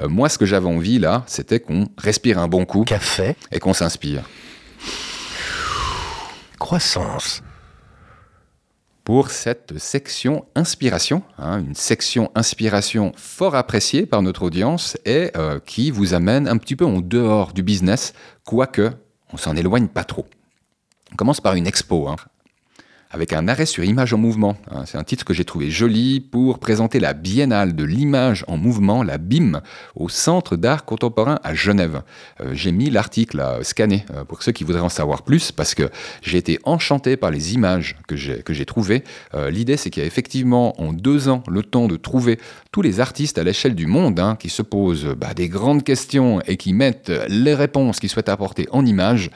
Euh, moi, ce que j'avais envie là, c'était qu'on respire un bon coup. Café. Et qu'on s'inspire. Croissance. Pour cette section inspiration, hein, une section inspiration fort appréciée par notre audience et euh, qui vous amène un petit peu en dehors du business, quoique on s'en éloigne pas trop. On commence par une expo. Hein avec un arrêt sur image en mouvement. Hein, c'est un titre que j'ai trouvé joli pour présenter la biennale de l'image en mouvement, la BIM, au Centre d'art contemporain à Genève. Euh, j'ai mis l'article à scanner euh, pour ceux qui voudraient en savoir plus parce que j'ai été enchanté par les images que j'ai, trouvées. Euh, l'idée, c'est qu'il y a effectivement en deux ans le temps de trouver tous les artistes à l'échelle du monde hein, qui se posent bah, des grandes questions et qui mettent les réponses qu'ils souhaitent apporter en images.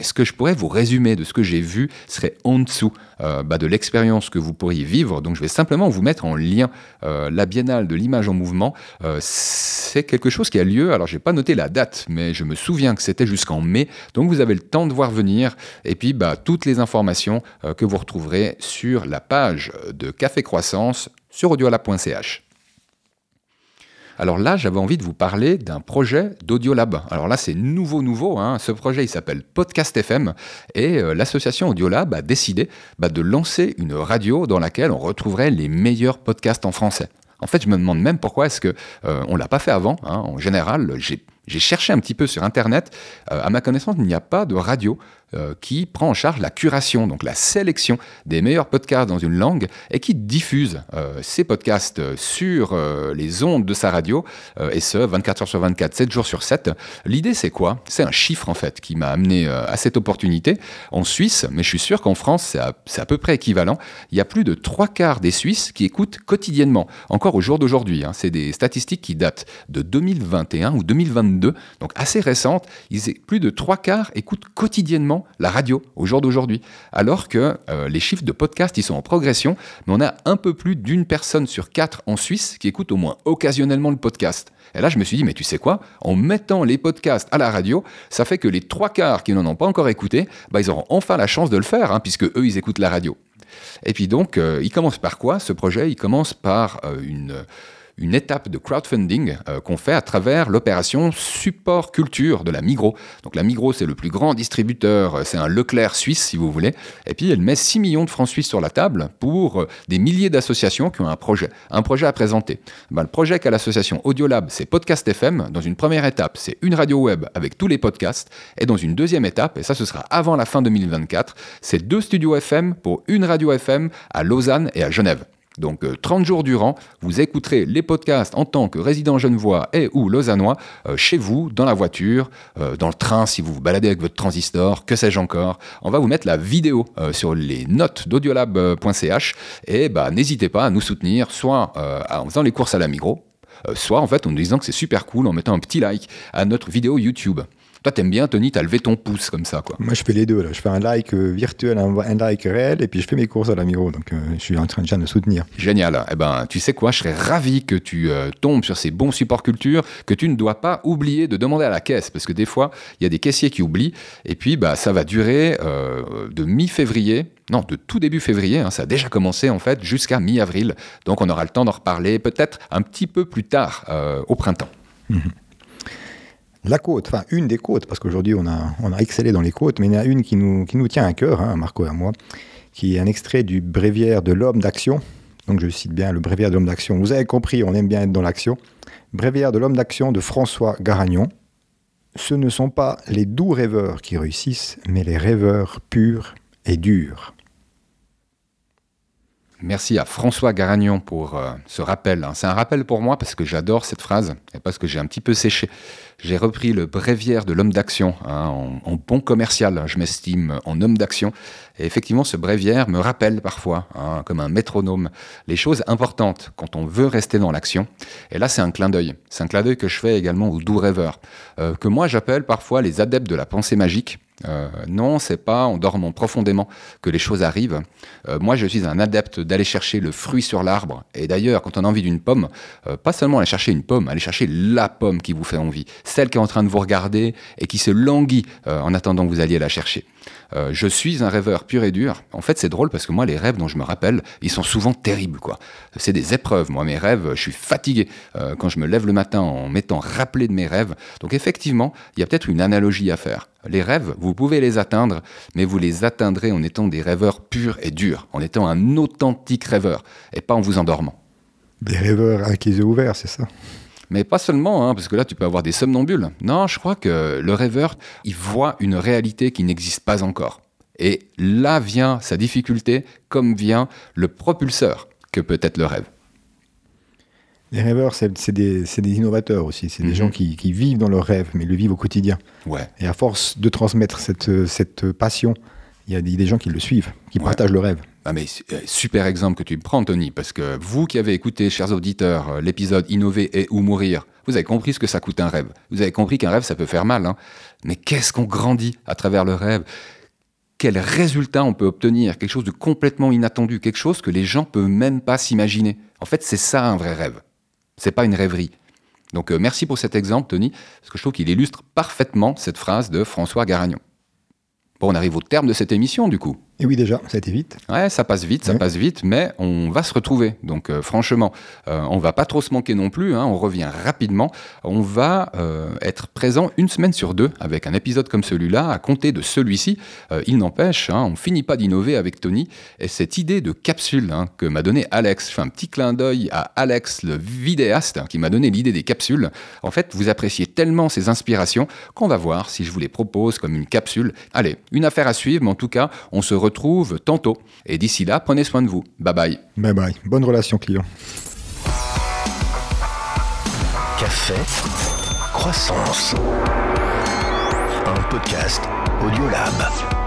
Ce que je pourrais vous résumer de ce que j'ai vu serait en dessous euh, bah, de l'expérience que vous pourriez vivre. Donc je vais simplement vous mettre en lien euh, la Biennale de l'image en mouvement. c'est quelque chose qui a lieu, alors je n'ai pas noté la date, mais je me souviens que c'était jusqu'en mai. Donc vous avez le temps de voir venir. Et puis bah, toutes les informations que vous retrouverez sur la page de Café Croissance sur audiolab.ch. Alors là, j'avais envie de vous parler d'un projet d'Audiolab. Alors là, c'est nouveau, nouveau. Hein. Ce projet, il s'appelle Podcast FM et euh, l'association Audiolab a décidé bah, de lancer une radio dans laquelle on retrouverait les meilleurs podcasts en français. En fait, je me demande même pourquoi est-ce que euh, on l'a pas fait avant. Hein. En général, j'ai j'ai cherché un petit peu sur Internet. Euh, à ma connaissance, il n'y a pas de radio euh, qui prend en charge la curation, donc la sélection des meilleurs podcasts dans une langue et qui diffuse euh, ces podcasts sur les ondes de sa radio, et ce, 24 heures sur 24, 7 jours sur 7. L'idée, c'est quoi? C'est un chiffre, en fait, qui m'a amené à cette opportunité. En Suisse, mais je suis sûr qu'en France, c'est à, à, peu près équivalent, il y a plus de trois quarts des Suisses qui écoutent quotidiennement, encore au jour d'aujourd'hui. Hein. C'est des statistiques qui datent de 2021 ou 2022 donc assez récente, plus de trois quarts écoutent quotidiennement la radio au jour d'aujourd'hui. Alors que euh, les chiffres de podcast, ils sont en progression, mais on a un peu plus d'une personne sur quatre en Suisse qui écoute au moins occasionnellement le podcast. Et là, je me suis dit, mais tu sais quoi? En mettant les podcasts à la radio, ça fait que les trois quarts qui n'en ont pas encore écouté, bah, ils auront enfin la chance de le faire, hein, puisque eux, ils écoutent la radio. Et puis donc, euh, il commence par quoi ce projet? Il commence par euh, une une étape de crowdfunding euh, qu'on fait à travers l'opération Support Culture de la Migros. Donc la Migros, c'est le plus grand distributeur, euh, c'est un Leclerc suisse, si vous voulez. Et puis elle met 6 millions de francs suisses sur la table pour euh, des milliers d'associations qui ont un projet, un projet à présenter. Ben, le projet qu'a l'association Audiolab, c'est Podcast FM. Dans une première étape, c'est une radio web avec tous les podcasts. Et dans une deuxième étape, et ça ce sera avant la fin 2024, c'est deux studios FM pour une radio FM à Lausanne et à Genève. Donc 30 euh, jours durant, vous écouterez les podcasts en tant que résident genevois et ou lausannois euh, chez vous, dans la voiture, euh, dans le train si vous vous baladez avec votre transistor, que sais-je encore. On va vous mettre la vidéo sur les notes d'audiolab.ch et bah, n'hésitez pas à nous soutenir, soit en faisant les courses à la Migros, soit en fait en nous disant que c'est super cool en mettant un petit like à notre vidéo YouTube. Toi, t'aimes bien, Tony, t'as levé ton pouce comme ça, quoi. Moi, je fais les deux. Là. Je fais un like euh, virtuel, un, like réel, et puis je fais mes courses à la Miro. Donc, euh, je suis en train déjà de soutenir. Génial. Eh ben, tu sais quoi? Je serais ravi que tu euh, tombes sur ces bons supports culture, que tu ne dois pas oublier de demander à la caisse, parce que des fois, il y a des caissiers qui oublient. Et puis, bah, ça va durer de mi-février non, de tout début février, hein, ça a déjà commencé en fait jusqu'à mi-avril. Donc on aura le temps d'en reparler peut-être un petit peu plus tard au printemps. Mhm la côte, enfin une des côtes, parce qu'aujourd'hui on a, on a excellé dans les côtes, mais il y en a une qui nous, tient à cœur, hein, Marco et moi, qui est un extrait du bréviaire de l'homme d'action. Donc je cite bien le bréviaire de l'homme d'action. Vous avez compris, on aime bien être dans l'action. Bréviaire de l'homme d'action de François Garagnon. Ce ne sont pas les doux rêveurs qui réussissent, mais les rêveurs purs et durs. Merci à François Garagnon pour euh, ce rappel. Hein. C'est un rappel pour moi parce que j'adore cette phrase et parce que j'ai un petit peu séché. J'ai repris le bréviaire de l'homme d'action hein, en, bon commercial. Je m'estime en homme d'action. Et effectivement, ce bréviaire me rappelle parfois, hein, comme un métronome, les choses importantes quand on veut rester dans l'action. Et là, c'est un clin d'œil. C'est un clin d'œil que je fais également aux doux rêveurs, euh, que moi j'appelle parfois les adeptes de la pensée magique. Euh, non, c'est pas en dormant profondément que les choses arrivent. Euh, moi, je suis un adepte d'aller chercher le fruit sur l'arbre. Et d'ailleurs, quand on a envie d'une pomme, euh, pas seulement aller chercher une pomme, aller chercher la pomme qui vous fait envie, celle qui est en train de vous regarder et qui se languit en attendant que vous alliez la chercher. Euh, je suis un rêveur pur et dur. En fait, c'est drôle parce que moi, les rêves dont je me rappelle, ils sont souvent terribles. quoi. C'est des épreuves. Moi, mes rêves, je suis fatigué euh, quand je me lève le matin en m'étant rappelé de mes rêves. Donc, effectivement, il y a peut-être une analogie à faire. Les rêves, vous pouvez les atteindre, mais vous les atteindrez en étant des rêveurs purs et durs, en étant un authentique rêveur, et pas en vous endormant. Des rêveurs avec les yeux ouverts, c'est ça? Mais pas seulement, hein, parce que là, tu peux avoir des somnambules. Non, je crois que le rêveur, il voit une réalité qui n'existe pas encore. Et là vient sa difficulté, comme vient le propulseur que peut être le rêve. Les rêveurs, c'est des, innovateurs aussi. C'est des mhm. gens qui, vivent dans leur rêve, mais le vivent au quotidien. Ouais. Et à force de transmettre cette, passion, il y a des, gens qui le suivent, qui partagent le rêve. Ah mais euh, super exemple que tu prends, Tony, parce que vous qui avez écouté, chers auditeurs, euh, l'épisode Innover et ou mourir, vous avez compris ce que ça coûte un rêve. Vous avez compris qu'un rêve, ça peut faire mal. Hein. Mais qu'est-ce qu'on grandit à travers le rêve? Quel résultat on peut obtenir? Quelque chose de complètement inattendu, quelque chose que les gens peuvent même pas s'imaginer. En fait, c'est ça un vrai rêve. C'est pas une rêverie. Donc euh, merci pour cet exemple, Tony, parce que je trouve qu'il illustre parfaitement cette phrase de François Garagnon. Bon, on arrive au terme de cette émission, du coup. Et oui, déjà, ça a été vite. Ouais, ça passe vite, ça passe vite, mais on va se retrouver. Donc, euh, franchement, euh, on va pas trop se manquer non plus. Hein, on revient rapidement. On va euh, être présent une semaine sur deux avec un épisode comme celui-là, à compter de celui-ci. il n'empêche, hein, on finit pas d'innover avec Tony. Et cette idée de capsule hein, que m'a donné Alex, je fais un petit clin d'œil à Alex, le vidéaste, qui m'a donné l'idée des capsules. En fait, vous appréciez tellement ces inspirations qu'on va voir si je vous les propose comme une capsule. Allez, une affaire à suivre, mais en tout cas, on se retrouve tantôt. Et d'ici là, prenez soin de vous. Bye bye. Bye bye. Bonne relation client. Café, croissance. Un podcast Audiolab.